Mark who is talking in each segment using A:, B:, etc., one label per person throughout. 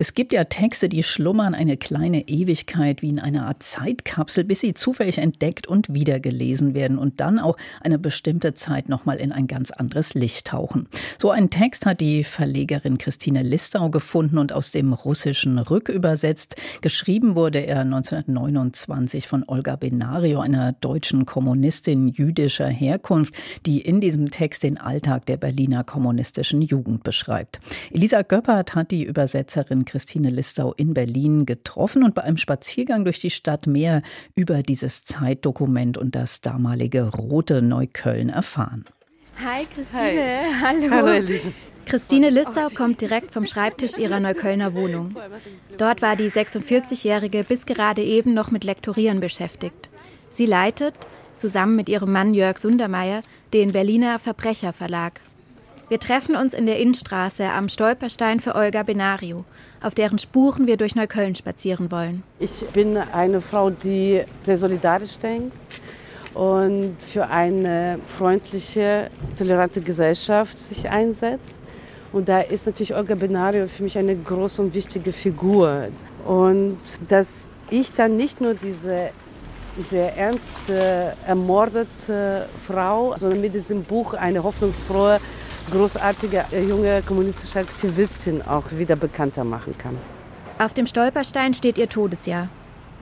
A: es gibt ja Texte, die schlummern eine kleine Ewigkeit wie in einer Art Zeitkapsel, bis sie zufällig entdeckt und wiedergelesen werden und dann auch eine bestimmte Zeit nochmal in ein ganz anderes Licht tauchen. So einen Text hat die Verlegerin Christine Listau gefunden und aus dem Russischen rückübersetzt. Geschrieben wurde er 1929 von Olga Benario, einer deutschen Kommunistin jüdischer Herkunft, die in diesem Text den Alltag der Berliner kommunistischen Jugend beschreibt. Elisa Göppert hat die Übersetzerin Christine Listau in Berlin getroffen und bei einem Spaziergang durch die Stadt mehr über dieses Zeitdokument und das damalige Rote Neukölln erfahren.
B: Hi Christine, Hi. hallo.
C: Hallo Elise.
B: Christine Listau kommt direkt vom Schreibtisch ihrer Neuköllner Wohnung. Dort war die 46-Jährige bis gerade eben noch mit Lektorieren beschäftigt. Sie leitet, zusammen mit ihrem Mann Jörg Sundermeier, den Berliner Verbrecherverlag. Wir treffen uns in der Innenstraße am Stolperstein für Olga Benario, auf deren Spuren wir durch Neukölln spazieren wollen.
C: Ich bin eine Frau, die sehr solidarisch denkt und für eine freundliche, tolerante Gesellschaft sich einsetzt. Und da ist natürlich Olga Benario für mich eine große und wichtige Figur. Und dass ich dann nicht nur diese sehr ernste, ermordete Frau, sondern mit diesem Buch eine hoffnungsfrohe großartige äh, junge kommunistische Aktivistin auch wieder bekannter machen kann.
B: Auf dem Stolperstein steht ihr Todesjahr.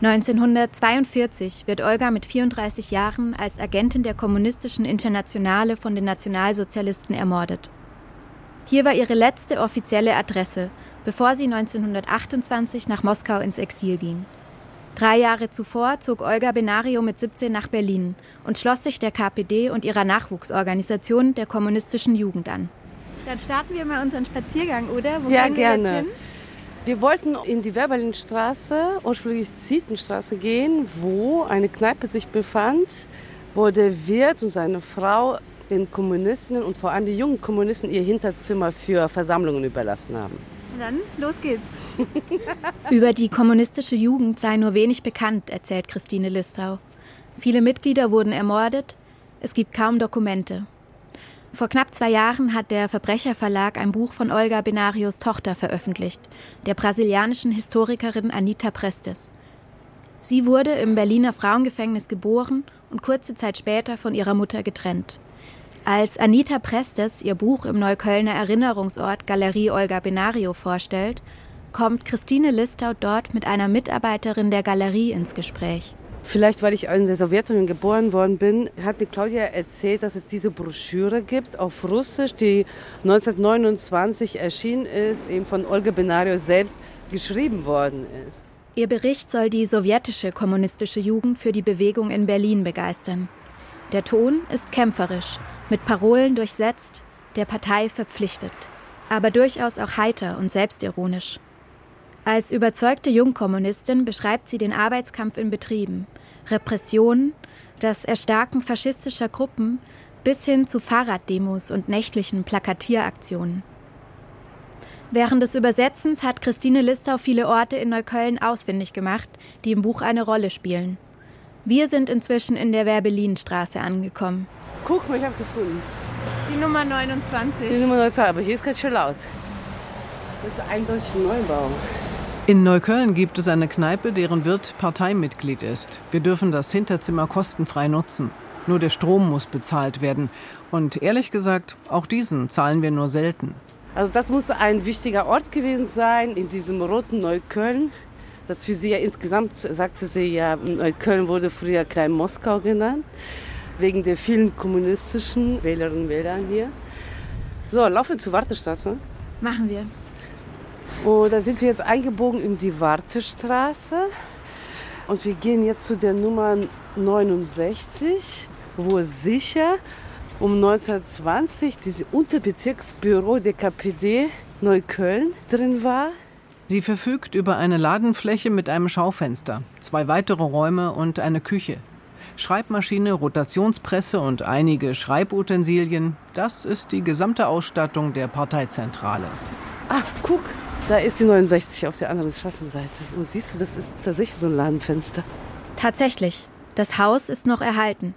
B: 1942 wird Olga mit 34 Jahren als Agentin der Kommunistischen Internationale von den Nationalsozialisten ermordet. Hier war ihre letzte offizielle Adresse, bevor sie 1928 nach Moskau ins Exil ging. Drei Jahre zuvor zog Olga Benario mit 17 nach Berlin und schloss sich der KPD und ihrer Nachwuchsorganisation der kommunistischen Jugend an. Dann starten wir mal unseren Spaziergang, oder?
C: Wo ja, gerne. Wir, wir wollten in die Werberlinstraße, ursprünglich Zietenstraße gehen, wo eine Kneipe sich befand, wo der Wirt und seine Frau den Kommunistinnen und vor allem die jungen Kommunisten ihr Hinterzimmer für Versammlungen überlassen haben.
B: Dann los geht's. Über die kommunistische Jugend sei nur wenig bekannt, erzählt Christine Listau. Viele Mitglieder wurden ermordet, es gibt kaum Dokumente. Vor knapp zwei Jahren hat der Verbrecherverlag ein Buch von Olga Benarios Tochter veröffentlicht, der brasilianischen Historikerin Anita Prestes. Sie wurde im Berliner Frauengefängnis geboren und kurze Zeit später von ihrer Mutter getrennt. Als Anita Prestes ihr Buch im Neuköllner Erinnerungsort Galerie Olga Benario vorstellt, kommt Christine Listau dort mit einer Mitarbeiterin der Galerie ins Gespräch.
C: Vielleicht, weil ich in der Sowjetunion geboren worden bin, hat mir Claudia erzählt, dass es diese Broschüre gibt auf Russisch, die 1929 erschienen ist, eben von Olga Benario selbst geschrieben worden ist.
B: Ihr Bericht soll die sowjetische kommunistische Jugend für die Bewegung in Berlin begeistern. Der Ton ist kämpferisch, mit Parolen durchsetzt, der Partei verpflichtet, aber durchaus auch heiter und selbstironisch. Als überzeugte Jungkommunistin beschreibt sie den Arbeitskampf in Betrieben, Repressionen, das Erstarken faschistischer Gruppen bis hin zu Fahrraddemos und nächtlichen Plakatieraktionen. Während des Übersetzens hat Christine Listau viele Orte in Neukölln ausfindig gemacht, die im Buch eine Rolle spielen. Wir sind inzwischen in der Werbelinstraße angekommen.
C: Guck mal, ich habe gefunden.
B: Die Nummer 29.
C: Die Nummer 29, aber hier ist ganz schön laut. Das ist eindeutig ein Neubau.
D: In Neukölln gibt es eine Kneipe, deren Wirt Parteimitglied ist. Wir dürfen das Hinterzimmer kostenfrei nutzen. Nur der Strom muss bezahlt werden. Und ehrlich gesagt, auch diesen zahlen wir nur selten.
C: Also das muss ein wichtiger Ort gewesen sein in diesem roten Neukölln. Das für sie ja insgesamt, sagte sie ja, Neukölln wurde früher Klein Moskau genannt, wegen der vielen kommunistischen Wählerinnen und Wähler hier. So, laufen wir zur Wartestraße.
B: Machen wir.
C: Und da sind wir jetzt eingebogen in die Wartestraße. Und wir gehen jetzt zu der Nummer 69, wo sicher um 1920 dieses Unterbezirksbüro der KPD Neukölln drin war.
D: Sie verfügt über eine Ladenfläche mit einem Schaufenster, zwei weitere Räume und eine Küche. Schreibmaschine, Rotationspresse und einige Schreibutensilien, das ist die gesamte Ausstattung der Parteizentrale.
C: Ah, guck, da ist die 69 auf der anderen Straßenseite. Und siehst du, das ist tatsächlich so ein Ladenfenster.
B: Tatsächlich. Das Haus ist noch erhalten.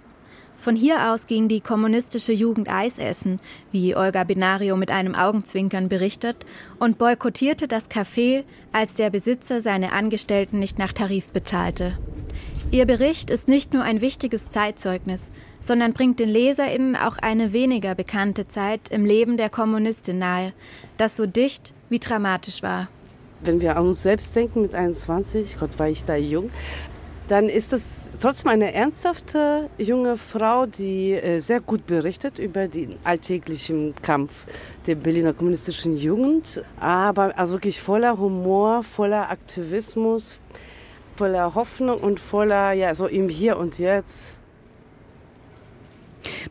B: Von hier aus ging die kommunistische Jugend Eis essen, wie Olga Benario mit einem Augenzwinkern berichtet, und boykottierte das Café, als der Besitzer seine Angestellten nicht nach Tarif bezahlte. Ihr Bericht ist nicht nur ein wichtiges Zeitzeugnis, sondern bringt den LeserInnen auch eine weniger bekannte Zeit im Leben der Kommunistin nahe, das so dicht wie dramatisch war.
C: Wenn wir an uns selbst denken mit 21, Gott war ich da jung, dann ist es trotzdem eine ernsthafte junge Frau, die äh, sehr gut berichtet über den alltäglichen Kampf der Berliner kommunistischen Jugend, aber also wirklich voller Humor, voller Aktivismus, voller Hoffnung und voller, ja, so im Hier und Jetzt.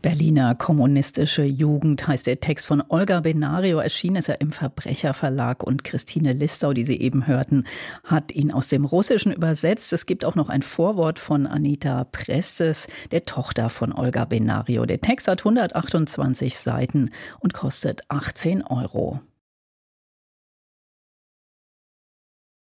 A: Berliner kommunistische Jugend heißt der Text von Olga Benario. Erschien ist er im Verbrecherverlag und Christine Listau, die Sie eben hörten, hat ihn aus dem Russischen übersetzt. Es gibt auch noch ein Vorwort von Anita Prestes, der Tochter von Olga Benario. Der Text hat 128 Seiten und kostet 18 Euro.